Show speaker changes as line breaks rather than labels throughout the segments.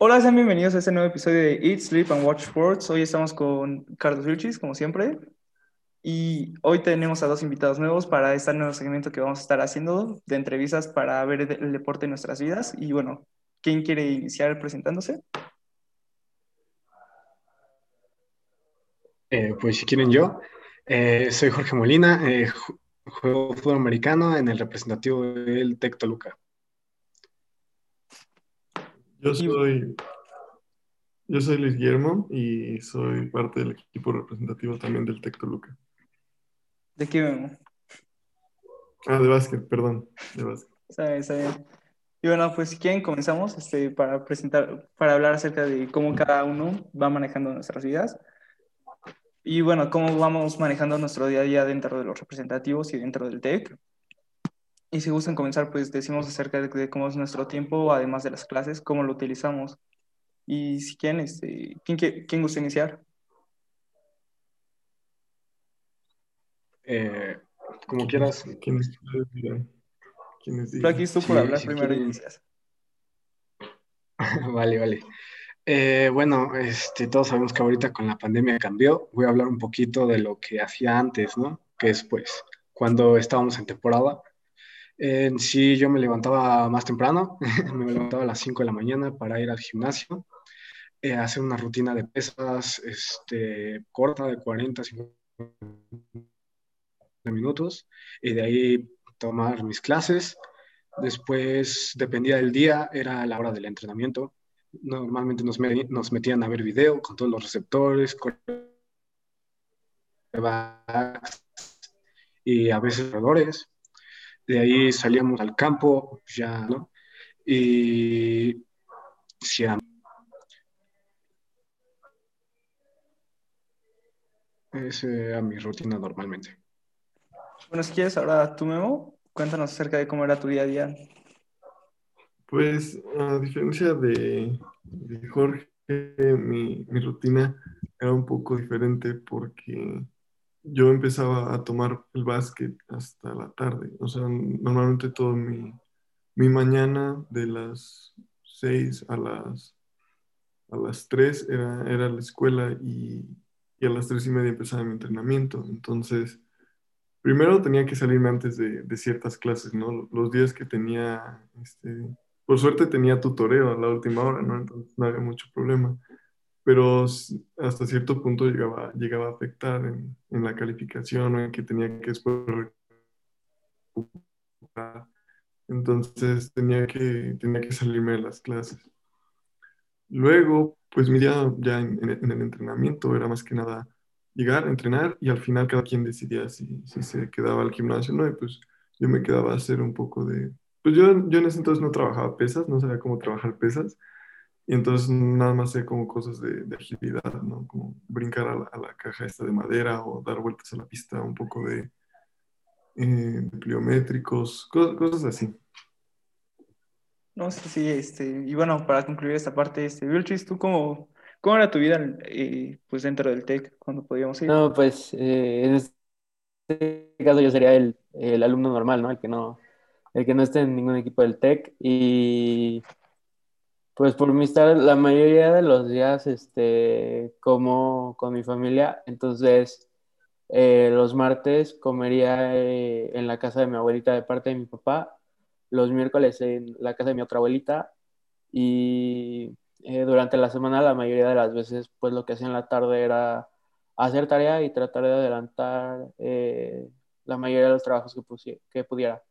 Hola, sean bienvenidos a este nuevo episodio de Eat, Sleep and Watch Sports. Hoy estamos con Carlos Vilchis, como siempre. Y hoy tenemos a dos invitados nuevos para este nuevo segmento que vamos a estar haciendo de entrevistas para ver el deporte en nuestras vidas. Y bueno, ¿quién quiere iniciar presentándose?
Eh, pues si quieren yo, eh, soy Jorge Molina, eh, juego fútbol americano en el representativo del Tec Toluca.
Yo soy, yo soy Luis Guillermo y soy parte del equipo representativo también del Tec Toluca.
¿De qué vemos?
Ah, de básquet, perdón, de básquet.
Está bien, está bien. Y bueno, pues si quieren comenzamos este, para presentar, para hablar acerca de cómo cada uno va manejando nuestras vidas. Y bueno, cómo vamos manejando nuestro día a día dentro de los representativos y dentro del TEC. Y si gustan comenzar, pues decimos acerca de, cómo es nuestro tiempo, además de las clases, cómo lo utilizamos. Y si quieren, este, ¿quién, quién gusta iniciar?
Eh, como quieras.
¿Quién es?
aquí tú por hablar primero inicias.
vale, vale. Eh, bueno, este, todos sabemos que ahorita con la pandemia cambió. Voy a hablar un poquito de lo que hacía antes, ¿no? Que es pues cuando estábamos en temporada en sí, yo me levantaba más temprano, me levantaba a las 5 de la mañana para ir al gimnasio, eh, hacer una rutina de pesas este, corta de 40, 50 minutos, y de ahí tomar mis clases. Después, dependía del día, era la hora del entrenamiento. Normalmente nos, nos metían a ver video con todos los receptores, y a veces corredores de ahí salíamos al campo, ya, ¿no? Y sí, esa era mi rutina normalmente.
Bueno, si quieres, ahora tú, Memo, cuéntanos acerca de cómo era tu día a día.
Pues, a diferencia de, Jorge, mi, mi rutina era un poco diferente porque yo empezaba a tomar el básquet hasta la tarde. O sea, normalmente todo mi, mañana de las 6 a las, a las 3 era, era la escuela y, a las 3 y media empezaba mi entrenamiento. Entonces, primero tenía que salirme antes de, ciertas clases, ¿no? Los días que tenía, este, por suerte tenía tutoreo a la última hora, ¿no? Entonces no había mucho problema pero hasta cierto punto llegaba, llegaba a afectar en, en la calificación o en que tenía que después entonces tenía que, tenía que salirme de las clases. Luego, pues mi día ya en, en, el entrenamiento era más que nada llegar, entrenar y al final cada quien decidía si, si se quedaba al gimnasio, ¿no? Y pues yo me quedaba a hacer un poco de... Pues yo, yo en ese entonces no trabajaba pesas, no sabía cómo trabajar pesas, y entonces nada más sé como cosas de, agilidad, ¿no? Como brincar a la, caja esta de madera o dar vueltas a la pista, un poco de, eh, pliométricos, cosas, así.
No sé sí, este, y bueno, para concluir esta parte, este, Vilchis, ¿tú cómo, cómo era tu vida eh, pues dentro del TEC cuando podíamos ir?
No, pues eh, en este caso yo sería el, el, alumno normal, ¿no? El que no, el que no esté en ningún equipo del TEC y pues por mi estar la mayoría de los días este, como con mi familia, entonces eh, los martes comería eh, en la casa de mi abuelita de parte de mi papá, los miércoles en la casa de mi otra abuelita y eh, durante la semana la mayoría de las veces pues lo que hacía en la tarde era hacer tarea y tratar de adelantar la mayoría de los trabajos que, que pudiera.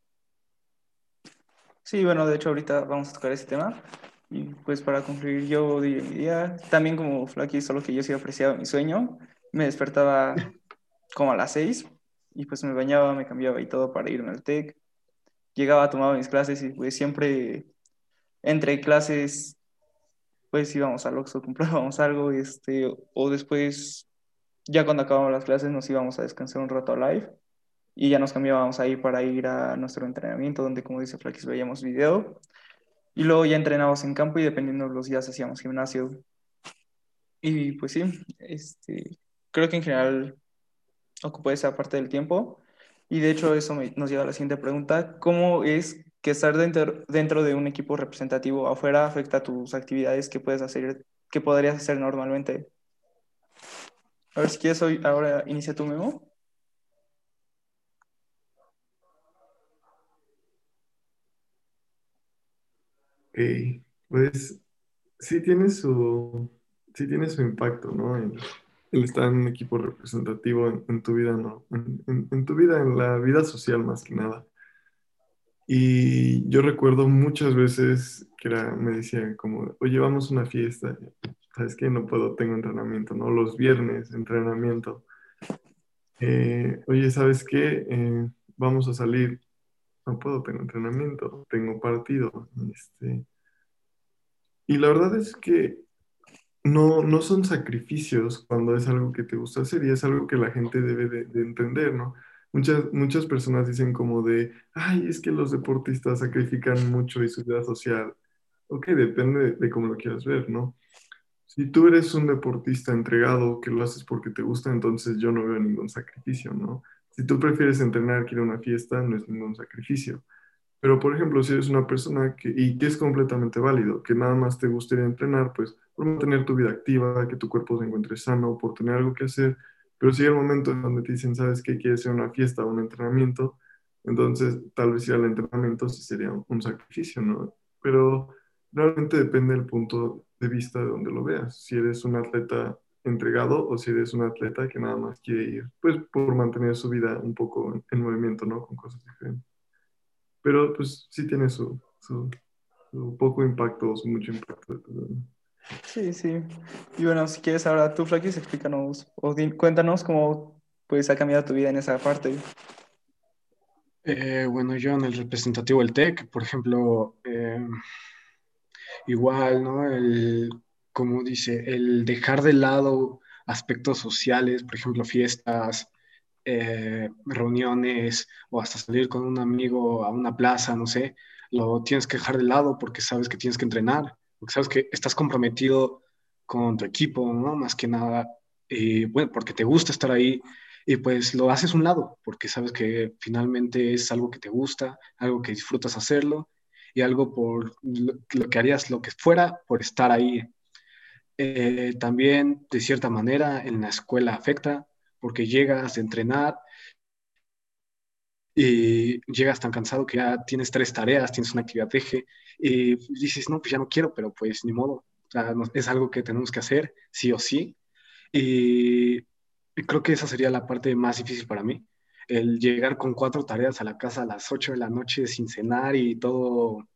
Sí, bueno, de hecho ahorita vamos a tocar ese tema. Y pues para concluir, yo diría, también como Flaky, solo que yo sí apreciaba mi sueño, me despertaba como a las seis y pues me bañaba, me cambiaba y todo para irme al TEC. Llegaba, tomaba mis clases y pues siempre entre clases pues íbamos al Oxxo, comprábamos algo este, o después ya cuando acabamos las clases nos íbamos a descansar un rato a live y ya nos cambiábamos ahí para ir a nuestro entrenamiento donde como dice Flaquis veíamos video y luego ya entrenábamos en campo y dependiendo de los días hacíamos gimnasio. Y pues sí, este, creo que en general ocupó esa parte del tiempo. Y de hecho eso nos lleva a la siguiente pregunta. ¿Cómo es que estar dentro, dentro de un equipo representativo afuera afecta tus actividades que puedes hacer, que podrías hacer normalmente. A ver si quieres hoy, ahora inicia tu memo.
Ok, pues sí tiene su, sí tiene su impacto, ¿no? El, el estar en un equipo representativo en, en tu vida, ¿no? En, en- en tu vida, en la vida social más que nada. Y yo recuerdo muchas veces que era, me decían como, oye, vamos a una fiesta. ¿Sabes qué? No puedo, tengo entrenamiento, ¿no? Los viernes, entrenamiento. Eh, oye, ¿sabes qué? Eh, vamos a salir. No puedo, tengo entrenamiento, tengo partido. Este, y la verdad es que no, no son sacrificios cuando es algo que te gusta hacer y es algo que la gente debe de, de entender, ¿no? Muchas, muchas personas dicen como de, ay, es que los deportistas sacrifican mucho y su vida social. Ok, depende de, de cómo lo quieras ver, ¿no? Si tú eres un deportista entregado que lo haces porque te gusta, entonces yo no veo ningún sacrificio, ¿no? Si tú prefieres entrenar que ir a una fiesta, no es ningún sacrificio. Pero, por ejemplo, si eres una persona que, y que es completamente válido, que nada más te gustaría entrenar, pues por mantener tu vida activa, que tu cuerpo se encuentre sano, por tener algo que hacer, pero si llega el momento en donde te dicen, ¿sabes qué? Quieres hacer una fiesta o un entrenamiento, entonces tal vez ir al entrenamiento sí sería un sacrificio, ¿no? Pero realmente depende del punto de vista de donde lo veas. Si eres un atleta entregado o si eres un atleta que nada más quiere ir, pues por mantener su vida un poco en, en movimiento, ¿no? Con cosas diferentes. Pero pues sí tiene su, su, su poco impacto o su mucho impacto.
Sí, sí. Y bueno, si quieres ahora tú, Flakis, explícanos o di- cuéntanos cómo pues ha cambiado tu vida en esa parte.
Eh, bueno, yo en el representativo del TEC, por ejemplo, eh, igual, ¿no? El, como dice, el dejar de lado aspectos sociales, por ejemplo, fiestas, eh, reuniones o hasta salir con un amigo a una plaza, no sé, lo tienes que dejar de lado porque sabes que tienes que entrenar, porque sabes que estás comprometido con tu equipo, ¿no? Más que nada, y bueno, porque te gusta estar ahí y pues lo haces un lado, porque sabes que finalmente es algo que te gusta, algo que disfrutas hacerlo y algo por lo que harías, lo que fuera, por estar ahí. Eh, también, de cierta manera, en la escuela afecta, porque llegas de entrenar y llegas tan cansado que ya tienes tres tareas, tienes una actividad eje y dices, no, pues ya no quiero, pero pues ni modo. Es algo que tenemos que hacer, sí o sí. Y, creo que esa sería la parte más difícil para mí, el llegar con cuatro tareas a la casa a las 8 de la noche sin cenar y todo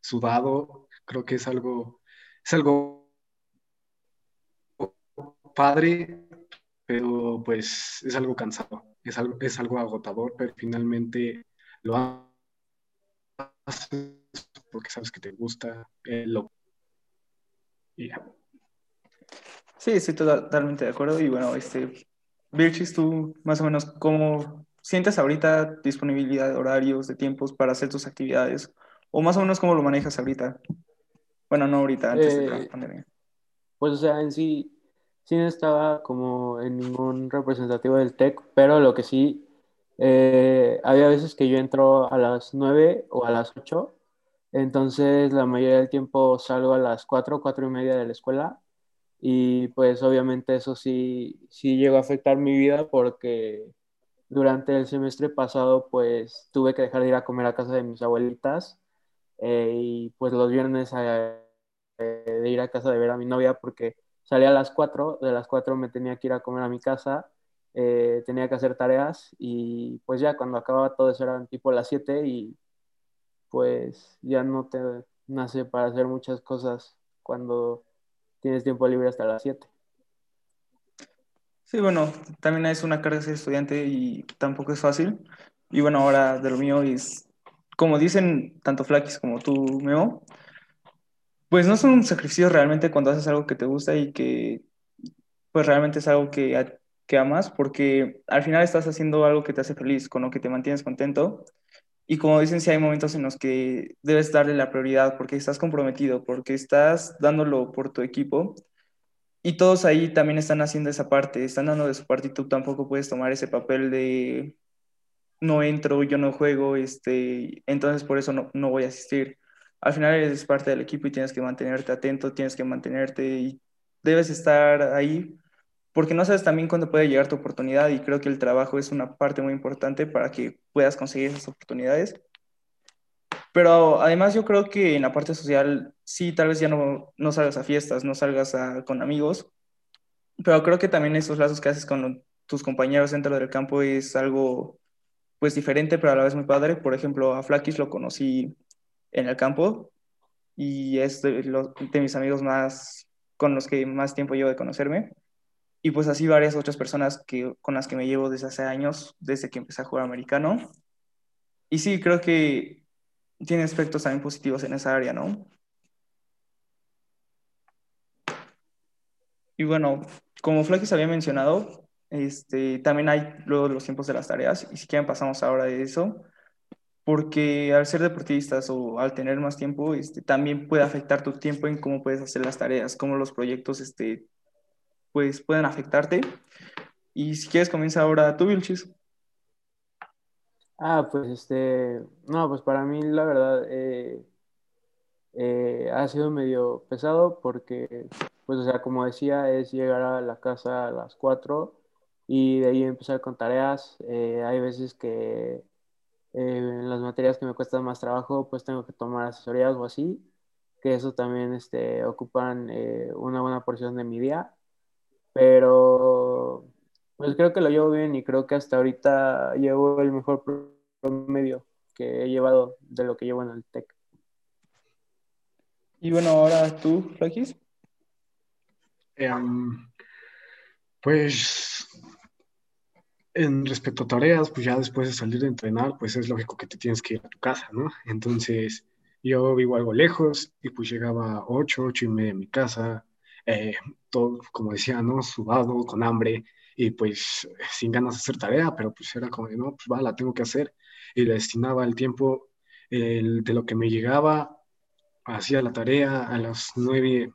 sudado, creo que es algo, es algo padre, pero pues es algo cansado, es algo, es algo agotador, pero finalmente lo haces porque sabes que te gusta, eh, lo... y ya.
Sí, estoy totalmente de acuerdo. Y bueno, este, Virchis, tú más o menos cómo sientes ahorita disponibilidad de horarios, de tiempos para hacer tus actividades, o más o menos cómo lo manejas ahorita. Bueno, no ahorita, antes de la
Eh,
pandemia.
Pues, o sea, en sí, sí no estaba como en ningún representativo del TEC, pero lo que sí, eh, había veces que yo entro a las 9 o a las 8, entonces la mayoría del tiempo salgo a las 4, 4 y media de la escuela, y pues obviamente eso sí, sí llegó a afectar mi vida porque durante el semestre pasado pues tuve que dejar de ir a comer a casa de mis abuelitas, eh, y pues los viernes eh, de ir a casa de ver a mi novia porque salía a las 4, de las 4 me tenía que ir a comer a mi casa, eh, tenía que hacer tareas y pues ya cuando acababa todo eso eran tipo las 7 y pues ya no te nace para hacer muchas cosas cuando tienes tiempo libre hasta las 7.
Sí, bueno, también es una carga ser estudiante y tampoco es fácil. Y bueno, ahora de lo mío es, como dicen tanto Flakis como tú, Memo, pues no son un sacrificio realmente cuando haces algo que te gusta y que pues realmente es algo que, que amas, porque al final estás haciendo algo que te hace feliz, con lo que te mantienes contento. Y como dicen, sí hay momentos en los que debes darle la prioridad porque estás comprometido, porque estás dándolo por tu equipo. Y todos ahí también están haciendo esa parte, están dando de su parte y tú tampoco puedes tomar ese papel de, no entro, yo no juego, este, entonces por eso no, no voy a asistir. Al final eres parte del equipo y tienes que mantenerte atento, tienes que mantenerte y debes estar ahí porque no sabes también cuándo puede llegar tu oportunidad y creo que el trabajo es una parte muy importante para que puedas conseguir esas oportunidades. Pero además yo creo que en la parte social, sí, tal vez ya no, no salgas a fiestas, no salgas con amigos, pero creo que también esos lazos que haces con tus compañeros dentro del campo es algo pues diferente, pero a la vez muy padre. Por ejemplo, a Flakis lo conocí en el campo y es de, de mis amigos más con los que más tiempo llevo de conocerme. Y pues así varias otras personas que, con las que me llevo desde hace años, desde que empecé a jugar americano. Y sí, creo que tiene aspectos también positivos en esa área, ¿no? Y bueno, como Flakis había mencionado, este, también hay luego los tiempos de las tareas, y si quieren pasamos ahora de eso, porque al ser deportistas o al tener más tiempo, este, también puede afectar tu tiempo en cómo puedes hacer las tareas, cómo los proyectos este, pues, pueden afectarte. Y si quieres, comienza ahora tú, Vilchis.
Ah, pues este, no, pues para mí la verdad eh, eh, ha sido medio pesado porque, pues, o sea, como decía, es llegar a la casa a las 4 y de ahí empezar con tareas. Eh, hay veces que en las materias que me cuestan más trabajo, pues tengo que tomar asesorías o así, que eso también este, ocupan una buena porción de mi día. Pero pues creo que lo llevo bien y creo que hasta ahorita llevo el mejor promedio que he llevado de lo que llevo en el TEC.
Y bueno, ahora tú, Flakis.
Em, pues en respecto a tareas, pues ya después de salir de entrenar, pues es lógico que te tienes que ir a tu casa, ¿no? Entonces yo vivo algo lejos y pues llegaba a 8, 8 y media a mi casa, eh, todo, como decía, ¿no? Sudado, con hambre y pues sin ganas de hacer tarea, pero pues era como no, pues va, la tengo que hacer. Y destinaba el tiempo de lo que me llegaba, hacía la tarea a las nueve,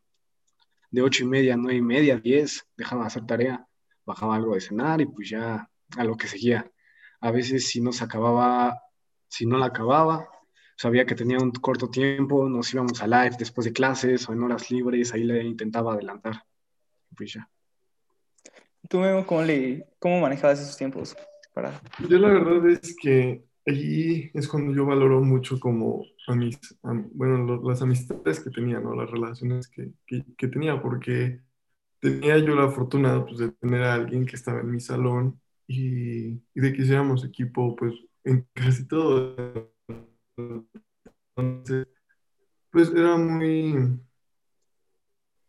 de ocho y media, nueve y media, diez, dejaba de hacer tarea, bajaba algo de cenar y pues ya a lo que seguía. A veces si no se acababa, si no la acababa, sabía que tenía un corto tiempo, nos íbamos a live después de clases o en horas libres, ahí le intentaba adelantar. Pues ya.
¿Tú, Memo, cómo, le, cómo manejabas esos tiempos? Para...
Yo la verdad es que allí es cuando yo valoro mucho como a mis, bueno, las amistades que tenía, ¿no? Las relaciones que, que, tenía, porque tenía yo la fortuna pues, de tener a alguien que estaba en mi salón y, y de que hiciéramos equipo, pues, en casi todo. Entonces, pues era muy,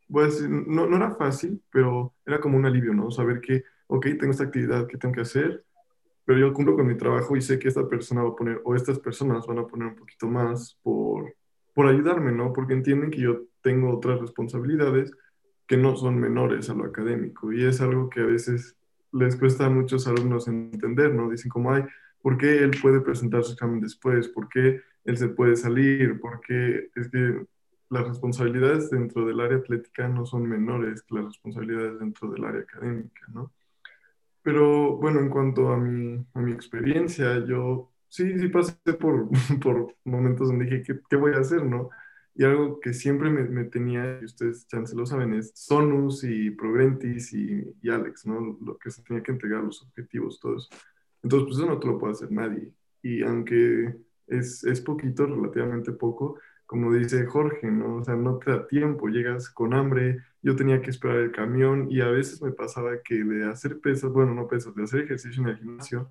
voy a decir, no, no era fácil, pero era como un alivio, ¿no? Saber que, ok, tengo esta actividad que tengo que hacer, pero yo cumplo con mi trabajo y sé que esta persona va a poner, o estas personas van a poner un poquito más por, por ayudarme, ¿no? Porque entienden que yo tengo otras responsabilidades que no son menores a lo académico. Y es algo que a veces les cuesta a muchos alumnos entender, ¿no? Dicen como, ay, ¿por qué él puede presentar su examen después? ¿Por qué él se puede salir? ¿Por qué es que las responsabilidades dentro del área atlética no son menores que las responsabilidades dentro del área académica, ¿no? Pero bueno, en cuanto a mi, a mi experiencia, yo sí, sí pasé por, por momentos donde dije, ¿qué, ¿qué, voy a hacer, no? Y algo que siempre me, tenía, y ustedes chance lo saben, es Sonus y Progrentis y, y, Alex, ¿no? Lo que se tenía que entregar, los objetivos, todo eso. Entonces, pues eso no te lo puede hacer nadie. Y aunque es, es poquito, relativamente poco, como dice Jorge, ¿no? O sea, no te da tiempo, llegas con hambre, yo tenía que esperar el camión y a veces me pasaba que de hacer pesas, bueno, no pesas, de hacer ejercicio en el gimnasio,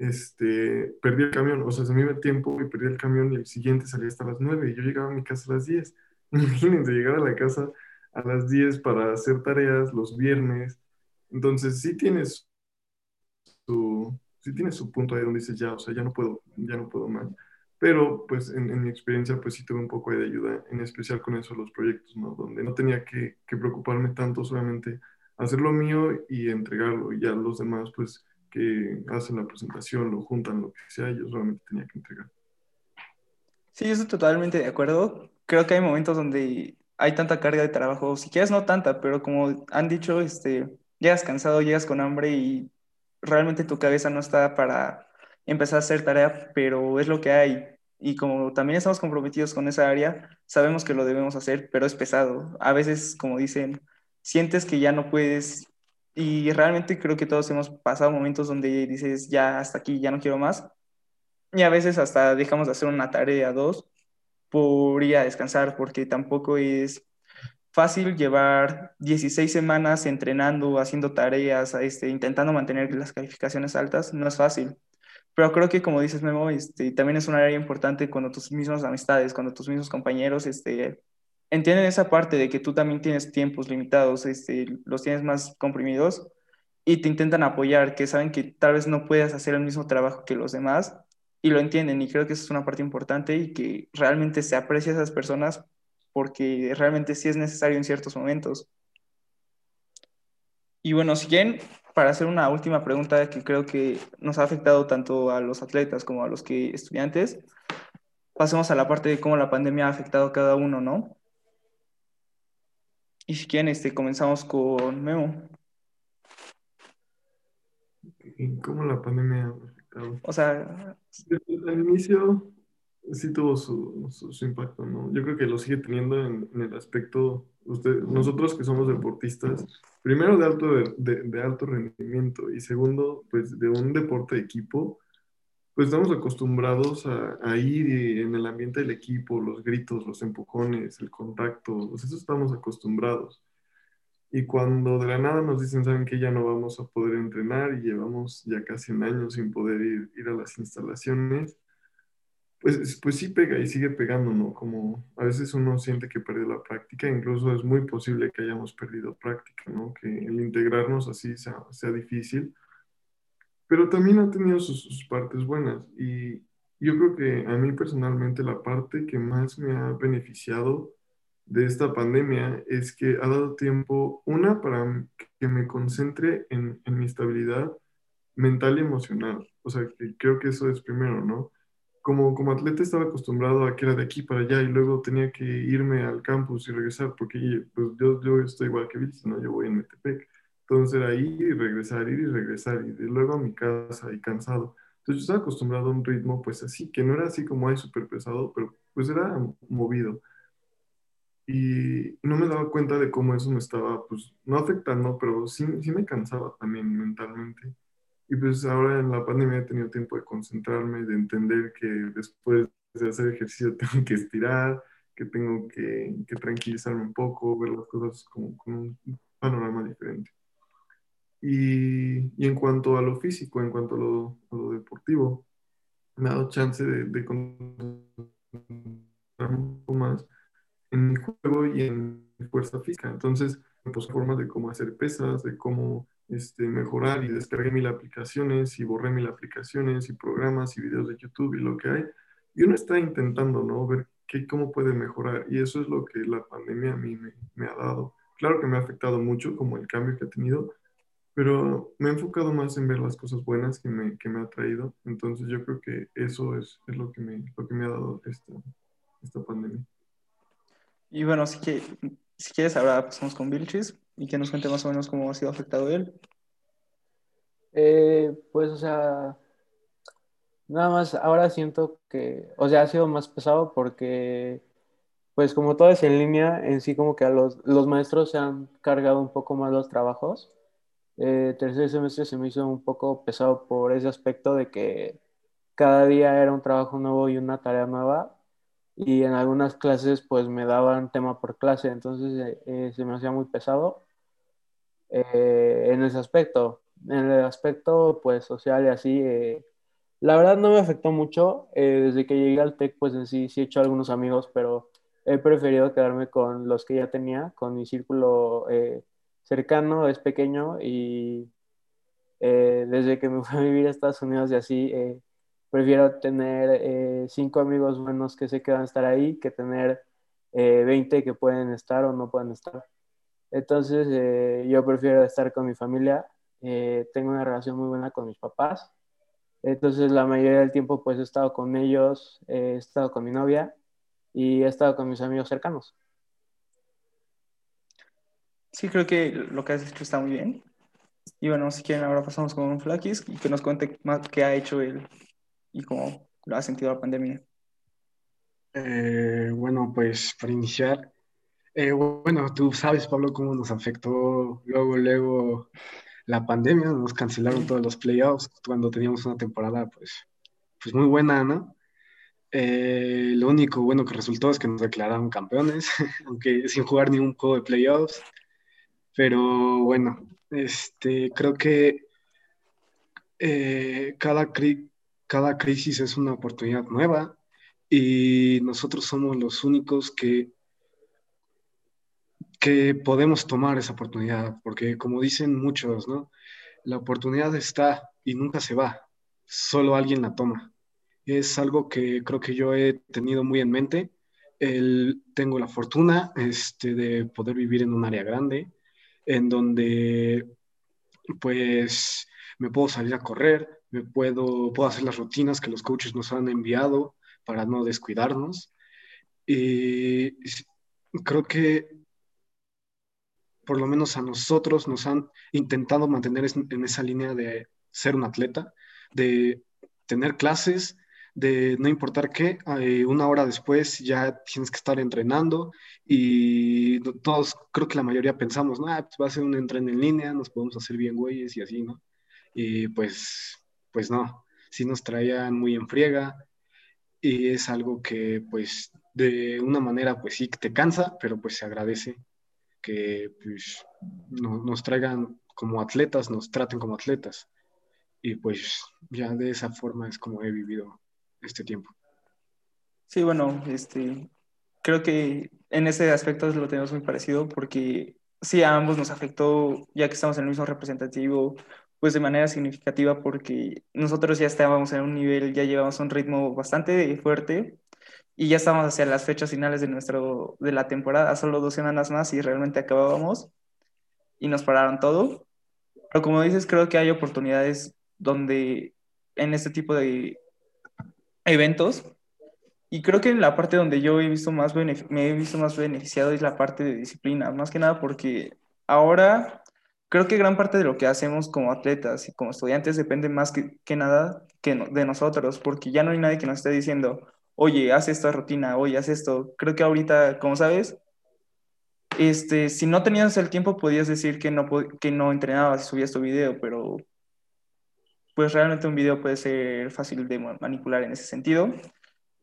este, perdí el camión, o sea, se me iba el tiempo y perdí el camión y el siguiente salía hasta las 9 y yo llegaba a mi casa a las 10. Imagínense llegar a la casa a las 10 para hacer tareas los viernes. Entonces, sí tienes su, sí tienes su punto ahí donde dices, ya, o sea, ya no puedo, ya no puedo más pero pues en, mi experiencia pues sí tuve un poco de ayuda, en especial con eso los proyectos, ¿no? Donde no tenía que, que, preocuparme tanto, solamente hacer lo mío y entregarlo, y ya los demás pues que hacen la presentación, lo juntan, lo que sea, yo solamente tenía que entregar.
Sí, yo estoy totalmente de acuerdo. Creo que hay momentos donde hay tanta carga de trabajo, si quieres no tanta, pero como han dicho, este, llegas cansado, llegas con hambre y realmente tu cabeza no está para empezar a hacer tarea, pero es lo que hay. Y como también estamos comprometidos con esa área, sabemos que lo debemos hacer, pero es pesado. A veces, como dicen, sientes que ya no puedes y realmente creo que todos hemos pasado momentos donde dices, ya hasta aquí, ya no quiero más. Y a veces hasta dejamos de hacer una tarea, dos, por ir a descansar, porque tampoco es fácil llevar 16 semanas entrenando, haciendo tareas, este, intentando mantener las calificaciones altas, no es fácil. Pero creo que como dices, Memo, este, también es un área importante cuando tus mismas amistades, cuando tus mismos compañeros este, entienden esa parte de que tú también tienes tiempos limitados, este, los tienes más comprimidos y te intentan apoyar, que saben que tal vez no puedas hacer el mismo trabajo que los demás y lo entienden y creo que eso es una parte importante y que realmente se aprecia a esas personas porque realmente sí es necesario en ciertos momentos. Y bueno, si para hacer una última pregunta que creo que nos ha afectado tanto a los atletas como a los que estudiantes, pasemos a la parte de cómo la pandemia ha afectado a cada uno, ¿no? Y si quieren, este, comenzamos con Memo.
¿Cómo la pandemia ha afectado?
O sea...
Al inicio sí tuvo su, su, impacto, ¿no? Yo creo que lo sigue teniendo en, en, el aspecto, usted, nosotros que somos deportistas, primero de alto, de, de alto rendimiento y segundo, pues de un deporte de equipo, pues estamos acostumbrados a, a, ir en el ambiente del equipo, los gritos, los empujones, el contacto, pues eso estamos acostumbrados. Y cuando de la nada nos dicen, saben que ya no vamos a poder entrenar y llevamos ya casi un año sin poder ir, ir a las instalaciones, pues, pues sí pega y sigue pegando, ¿no? Como a veces uno siente que perdió la práctica, incluso es muy posible que hayamos perdido práctica, ¿no? Que el integrarnos así sea, sea difícil pero también ha tenido sus, partes buenas y yo creo que a mí personalmente la parte que más me ha beneficiado de esta pandemia es que ha dado tiempo, una, para que me concentre en, mi estabilidad mental y emocional. O sea, que creo que eso es primero, ¿no? Como, como atleta estaba acostumbrado a que era de aquí para allá y luego tenía que irme al campus y regresar porque pues, yo, yo estoy igual que Vicky, ¿no? Yo voy en Metepec. Entonces era ir y regresar, ir y regresar, y luego a mi casa y cansado. Entonces yo estaba acostumbrado a un ritmo pues así, que no era así como hay súper pesado, pero pues era movido. Y no me daba cuenta de cómo eso me estaba, pues, no afectando, pero sí, sí me cansaba también mentalmente. Y pues ahora en la pandemia he tenido tiempo de concentrarme, de entender que después de hacer ejercicio tengo que estirar, que tengo que, que tranquilizarme un poco, ver las cosas como con un panorama diferente. Y, y, en cuanto a lo físico, en cuanto a lo, a lo deportivo, me ha dado chance de, de un poco más en mi juego y en mi fuerza física. Entonces, pues formas de cómo hacer pesas, de cómo este, mejorar y descargué mil aplicaciones y borré mil aplicaciones y programas y videos de YouTube y lo que hay. Y uno está intentando, ¿no? Ver qué, cómo puede mejorar. Y eso es lo que la pandemia a mí me, me ha dado. Claro que me ha afectado mucho, como el cambio que ha tenido, pero me he enfocado más en ver las cosas buenas que me, que me ha traído. Entonces yo creo que eso es, es lo, que me, lo que me ha dado esta, esta pandemia.
Y bueno, si, que, si quieres ahora pasamos con Vilchis y que nos cuente más o menos cómo ha sido afectado él.
Eh, pues, o sea, nada más ahora siento que, o sea, ha sido más pesado porque, pues como todo es en línea, en sí como que a los, los maestros se han cargado un poco más los trabajos eh, tercer semestre se me hizo un poco pesado por ese aspecto de que cada día era un trabajo nuevo y una tarea nueva y en algunas clases pues me daban tema por clase, entonces eh, eh, se me hacía muy pesado en ese aspecto. En el aspecto pues social y así, la verdad no me afectó mucho, desde que llegué al TEC pues en sí sí he hecho algunos amigos, pero he preferido quedarme con los que ya tenía, con mi círculo cercano, es pequeño y eh, desde que me fui a vivir a Estados Unidos y así, eh, prefiero tener eh, cinco amigos buenos que sé que van a estar ahí que tener 20 que pueden estar o no pueden estar. Entonces, yo prefiero estar con mi familia. tengo una relación muy buena con mis papás. Entonces, la mayoría del tiempo, pues he estado con ellos, he estado con mi novia y he estado con mis amigos cercanos.
Sí, creo que lo que has dicho está muy bien. Y bueno, si quieren, ahora pasamos con Flakis y que nos cuente más qué ha hecho él y cómo lo ha sentido la pandemia.
Eh, bueno, pues para iniciar, eh, bueno, tú sabes, Pablo, cómo nos afectó luego, luego la pandemia, nos cancelaron todos los playoffs cuando teníamos una temporada, pues, pues muy buena, ¿no? Eh, lo único bueno que resultó es que nos declararon campeones, aunque sin jugar ningún juego de playoffs. Pero bueno, este, creo que eh, cada, cada crisis es una oportunidad nueva y nosotros somos los únicos que, que podemos tomar esa oportunidad, porque como dicen muchos, ¿no? La oportunidad está y nunca se va, solo alguien la toma. Es algo que creo que yo he tenido muy en mente. El, tengo la fortuna este, de poder vivir en un área grande, en donde pues me puedo salir a correr, me puedo, puedo hacer las rutinas que los coaches nos han enviado para no descuidarnos. Y creo que por lo menos a nosotros nos han intentado mantener en esa línea de ser un atleta, de tener clases, de no importar qué, eh, una hora después ya tienes que estar entrenando y todos, creo que la mayoría pensamos, no, pues va a ser un entreno en línea, nos podemos hacer bien güeyes y así, ¿no? Y pues, pues no, sí nos traían muy en friega y es algo que pues de una manera pues sí te cansa, pero pues se agradece que pues nos traigan como atletas, nos traten como atletas. Y pues ya de esa forma es como he vivido este tiempo.
Sí, bueno, este, creo que en ese aspecto lo tenemos muy parecido porque sí, a ambos nos afectó, ya que estamos en el mismo representativo, pues de manera significativa porque nosotros ya estábamos en un nivel, ya llevamos un ritmo bastante fuerte y ya estamos hacia las fechas finales de, nuestro, de la temporada, solo dos semanas más y realmente acabábamos y nos pararon todo. Pero como dices, creo que hay oportunidades donde en este tipo de eventos. Y creo que la parte donde yo he visto más me he visto más beneficiado es la parte de disciplina, más que nada porque ahora creo que gran parte de lo que hacemos como atletas y como estudiantes depende más que, nada que de nosotros, porque ya no hay nadie que nos esté diciendo, oye, haz esta rutina, oye, haz esto. Creo que ahorita, como sabes, este, si no tenías el tiempo podías decir que no, que no entrenabas y subías tu video, pero pues realmente un video puede ser fácil de manipular en ese sentido.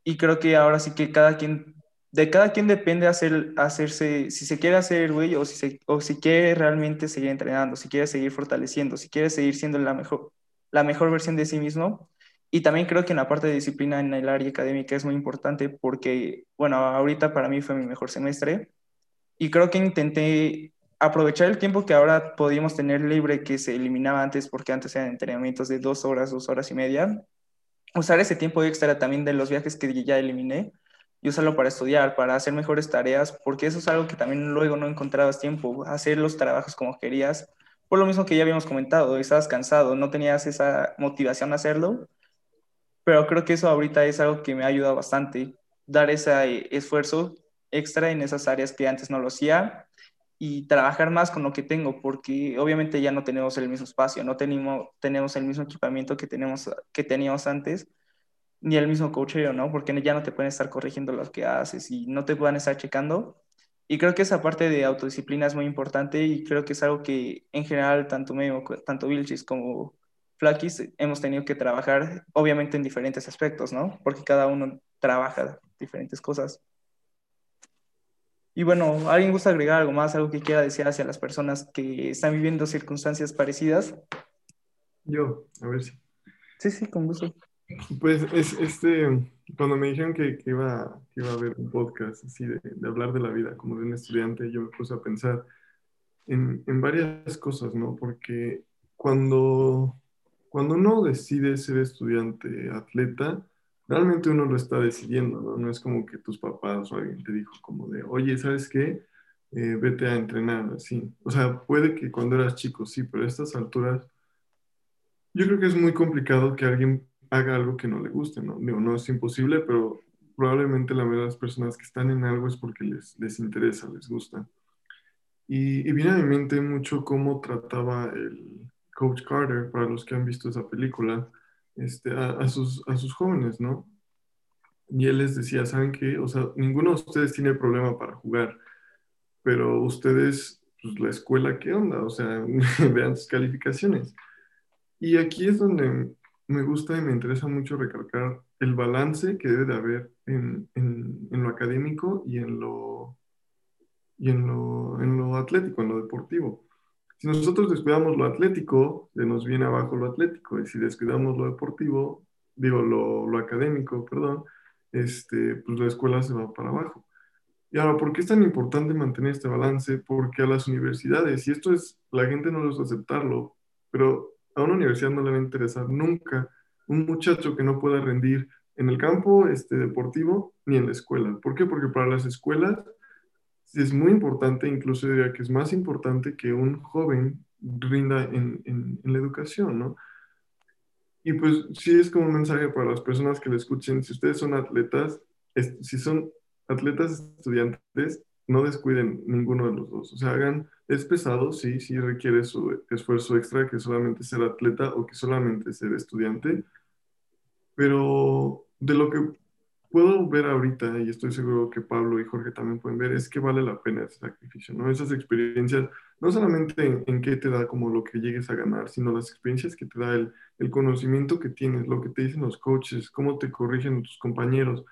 Y creo que ahora sí que cada quien, de cada quien depende hacer, hacerse, si se quiere hacer güey o si, se, o si quiere realmente seguir entrenando, si quiere seguir fortaleciendo, si quiere seguir siendo la mejor, la mejor versión de sí mismo. Y también creo que en la parte de disciplina en el área académica es muy importante porque, bueno, ahorita para mí fue mi mejor semestre y creo que intenté aprovechar el tiempo que ahora podíamos tener libre que se eliminaba antes porque antes eran entrenamientos de dos horas, dos horas y media, usar ese tiempo extra también de los viajes que ya eliminé y usarlo para estudiar, para hacer mejores tareas, porque eso es algo que también luego no encontrabas tiempo, hacer los trabajos como querías, por lo mismo que ya habíamos comentado, estabas cansado, no tenías esa motivación a hacerlo, pero creo que eso ahorita es algo que me ha ayudado bastante, dar ese esfuerzo extra en esas áreas que antes no lo hacía y trabajar más con lo que tengo, porque obviamente ya no tenemos el mismo espacio, no tenemos, tenemos el mismo equipamiento que, tenemos, que teníamos antes, ni el mismo coacheo, ¿no? Porque ya no te pueden estar corrigiendo lo que haces y no te pueden estar checando. Y creo que esa parte de autodisciplina es muy importante y creo que es algo que en general tanto Memo, tanto Vilchis como Flakis hemos tenido que trabajar, obviamente en diferentes aspectos, ¿no? Porque cada uno trabaja diferentes cosas. Y bueno, ¿alguien gusta agregar algo más, algo que quiera decir hacia las personas que están viviendo circunstancias parecidas?
Yo, a ver si.
Sí, sí, con gusto.
Pues es, este, cuando me dijeron que, que iba, que iba a haber un podcast así de, de, hablar de la vida como de un estudiante, yo me puse a pensar en, en varias cosas, ¿no? Porque cuando, cuando uno decide ser estudiante atleta, realmente uno lo está decidiendo, ¿no? Es como que tus papás o alguien te dijo como de, oye, ¿sabes qué? Eh, vete a entrenar, así. O sea, puede que cuando eras chico, sí, pero a estas alturas, yo creo que es muy complicado que alguien haga algo que no le guste, ¿no? No es imposible, pero probablemente la mayoría de las personas que están en algo es porque les, les interesa, les gusta. Y, y viene a mi mente mucho cómo trataba el Coach Carter, para los que han visto esa película, este, a, sus, a sus jóvenes, ¿no? Y él les decía, ¿saben qué? O sea, ninguno de ustedes tiene problema para jugar, pero ustedes, pues la escuela, ¿qué onda? O sea, vean sus calificaciones. Y aquí es donde me gusta y me interesa mucho recalcar el balance que debe de haber en, en, lo académico y en lo, y en lo, en lo atlético, en lo deportivo. Si nosotros descuidamos lo atlético, se nos viene abajo lo atlético, y si descuidamos lo deportivo, digo, lo, lo académico, perdón, este, pues la escuela se va para abajo. Y ahora, ¿por qué es tan importante mantener este balance? Porque a las universidades, y esto es, la gente no a aceptarlo, pero a una universidad no le va a interesar nunca un muchacho que no pueda rendir en el campo este, deportivo ni en la escuela. ¿Por qué? Porque para las escuelas es muy importante, incluso diría que es más importante que un joven rinda en, en, en la educación, ¿no? Y pues sí es como un mensaje para las personas que le escuchen, si ustedes son atletas, si son atletas estudiantes, no descuiden ninguno de los dos. O sea, hagan, es pesado, sí, sí requiere su esfuerzo extra que solamente ser atleta o que solamente ser estudiante, pero de lo que puedo ver ahorita, y estoy seguro que Pablo y Jorge también pueden ver, es que vale la pena ese sacrificio, ¿no? Esas experiencias, no solamente en, qué te da como lo que llegues a ganar, sino las experiencias que te da el, el conocimiento que tienes, lo que te dicen los coaches, cómo te corrigen tus compañeros,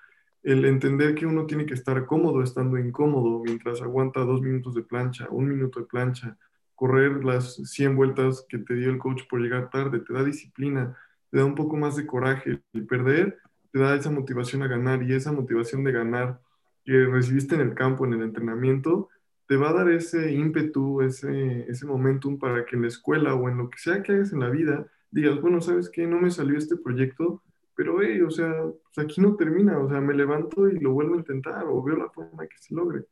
el entender que uno tiene que estar cómodo estando incómodo mientras aguanta dos minutos de plancha, un minuto de plancha, correr las 100 vueltas que te dio el coach por llegar tarde, te da disciplina, te da un poco más de coraje. El perder te da esa motivación a ganar y esa motivación de ganar que recibiste en el campo, en el entrenamiento, te va a dar ese ímpetu, ese, ese momentum para que en la escuela o en lo que sea que hagas en la vida, digas, bueno, ¿sabes qué? No me salió este proyecto, pero, hey, o sea, pues aquí no termina, o sea, me levanto y lo vuelvo a intentar o veo la forma que se logre.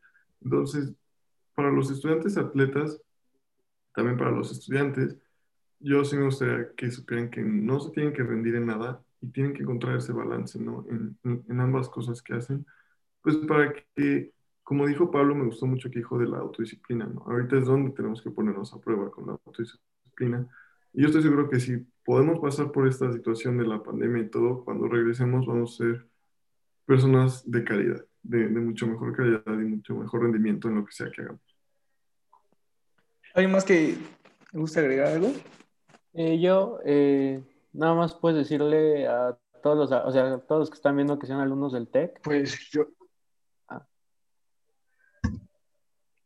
Entonces, para los estudiantes atletas, también para los estudiantes, yo sí me gustaría que supieran que no se tienen que rendir en nada y tienen que encontrar ese balance, ¿no? En, en, ambas cosas que hacen, pues para que, como dijo Pablo, me gustó mucho que dijo de la autodisciplina, ¿no? Ahorita es donde tenemos que ponernos a prueba con la autodisciplina. Y yo estoy seguro que si podemos pasar por esta situación de la pandemia y todo, cuando regresemos vamos a ser personas de calidad, de, de mucho mejor calidad y mucho mejor rendimiento en lo que sea que hagamos.
¿Alguien más que me gusta agregar algo?
Eh, yo, eh, nada más puedes decirle a todos los, o sea, a todos los que están viendo que sean alumnos del TEC.
Pues yo.
Ah.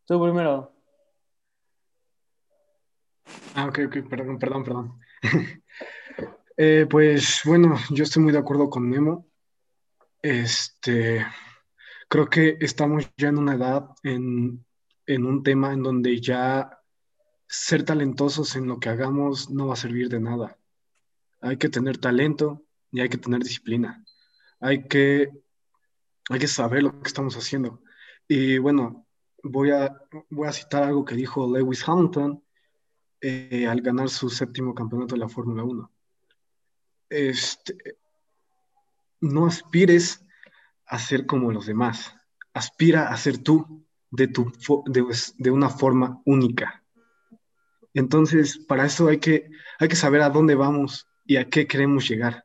Tú primero.
Ah, ok, ok, perdón, perdón, perdón. eh, pues bueno, yo estoy muy de acuerdo con Memo. Este, creo que estamos ya en una edad, en, en un tema en donde ya ser talentosos en lo que hagamos no va a servir de nada. Hay que tener talento y hay que tener disciplina. Hay que, hay que saber lo que estamos haciendo. Y bueno, voy a, voy a citar algo que dijo Lewis Hamilton eh, al ganar su séptimo campeonato de la Fórmula 1. Este, no aspires a ser como los demás. Aspira a ser tú de, tu, de, de una forma única. Entonces, para eso hay que, hay que saber a dónde vamos y a qué queremos llegar.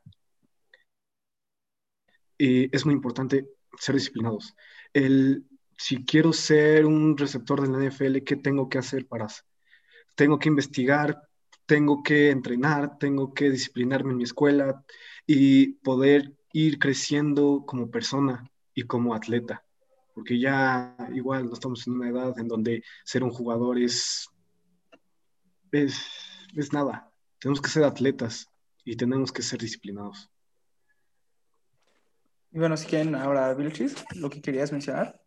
Y es muy importante ser disciplinados. El, si quiero ser un receptor de la NFL, ¿qué tengo que hacer para? Tengo que investigar, tengo que entrenar, tengo que disciplinarme en mi escuela y poder ir creciendo como persona y como atleta. Porque ya igual no estamos en una edad en donde ser un jugador es es, nada. Tenemos que ser atletas y tenemos que ser disciplinados.
Y bueno, si quieren ahora, Vilchis, lo que querías mencionar.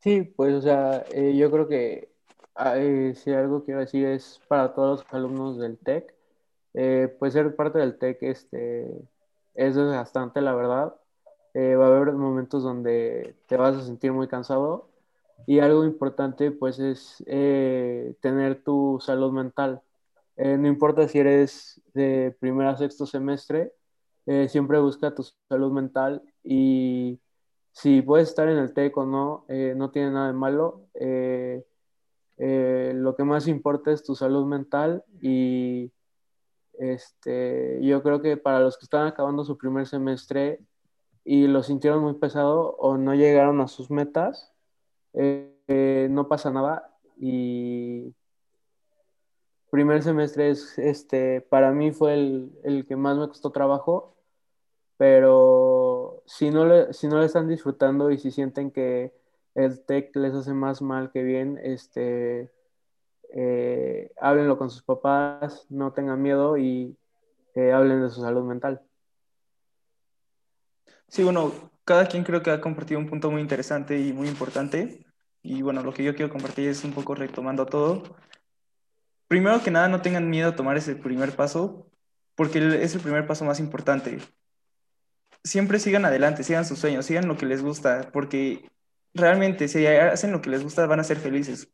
Sí, pues, o sea, eh, yo creo que ah, eh, si algo quiero decir es para todos los alumnos del TEC, eh, pues ser parte del TEC este, es desgastante, la verdad. va a haber momentos donde te vas a sentir muy cansado y algo importante, pues, es tener tu salud mental. Eh, no importa si eres de primer a sexto semestre, eh, siempre busca tu salud mental y si puedes estar en el TEC o no, eh, no tiene nada de malo. lo que más importa es tu salud mental y este, yo creo que para los que están acabando su primer semestre y lo sintieron muy pesado o no llegaron a sus metas, no pasa nada. Y primer semestre es, este, para mí fue el, el, que más me costó trabajo, pero si no, le, si no le están disfrutando y si sienten que el TEC les hace más mal que bien, este, eh, háblenlo con sus papás, no tengan miedo y eh, hablen de su salud mental.
Sí, bueno, cada quien creo que ha compartido un punto muy interesante y muy importante. Y bueno, lo que yo quiero compartir es un poco retomando todo. Primero que nada, no tengan miedo a tomar ese primer paso, porque es el primer paso más importante. Siempre sigan adelante, sigan sus sueños, sigan lo que les gusta, porque realmente si hacen lo que les gusta van a ser felices.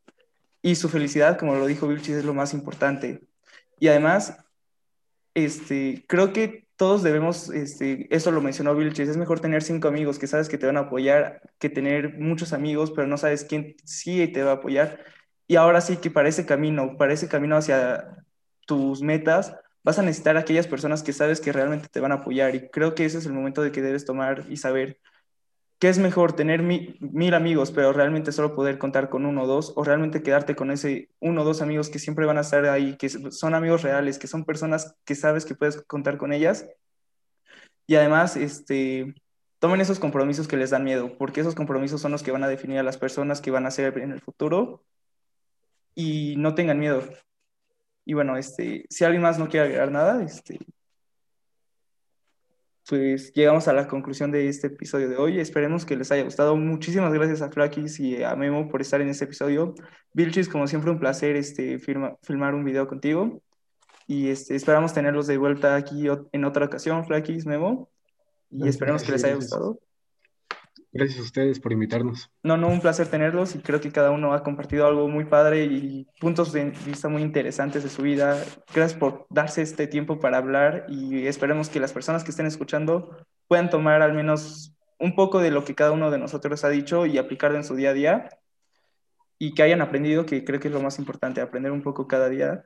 Y su felicidad, como lo dijo Vilchis, es lo más importante. Y además, este, creo que todos debemos, este, eso lo mencionó Vilchis, es mejor tener cinco amigos que sabes que te van a apoyar que tener muchos amigos, pero no sabes quién sí te va a apoyar. Y ahora sí que para ese camino, para ese camino hacia tus metas, vas a necesitar aquellas personas que sabes que realmente te van a apoyar. Y creo que ese es el momento de que debes tomar y saber qué es mejor, tener mil amigos, pero realmente solo poder contar con uno o dos, o realmente quedarte con ese uno o dos amigos que siempre van a estar ahí, que son amigos reales, que son personas que sabes que puedes contar con ellas. Y además, este, tomen esos compromisos que les dan miedo, porque esos compromisos son los que van a definir a las personas que van a ser en el futuro y no tengan miedo. Y bueno, este, si alguien más no quiere agregar nada, este, pues llegamos a la conclusión de este episodio de hoy. Esperemos que les haya gustado. Muchísimas gracias a Flakis y a Memo por estar en este episodio. Vilchis, como siempre, un placer este, filmar un video contigo. Y este, esperamos tenerlos de vuelta aquí en otra ocasión, Flakis, Memo. Y esperemos que les haya gustado.
Gracias a ustedes por invitarnos.
No, no, un placer tenerlos y creo que cada uno ha compartido algo muy padre y puntos de vista muy interesantes de su vida. Gracias por darse este tiempo para hablar y esperemos que las personas que estén escuchando puedan tomar al menos un poco de lo que cada uno de nosotros ha dicho y aplicarlo en su día a día y que hayan aprendido, que creo que es lo más importante, aprender un poco cada día.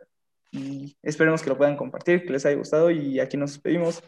Y esperemos que lo puedan compartir, que les haya gustado y aquí nos despedimos.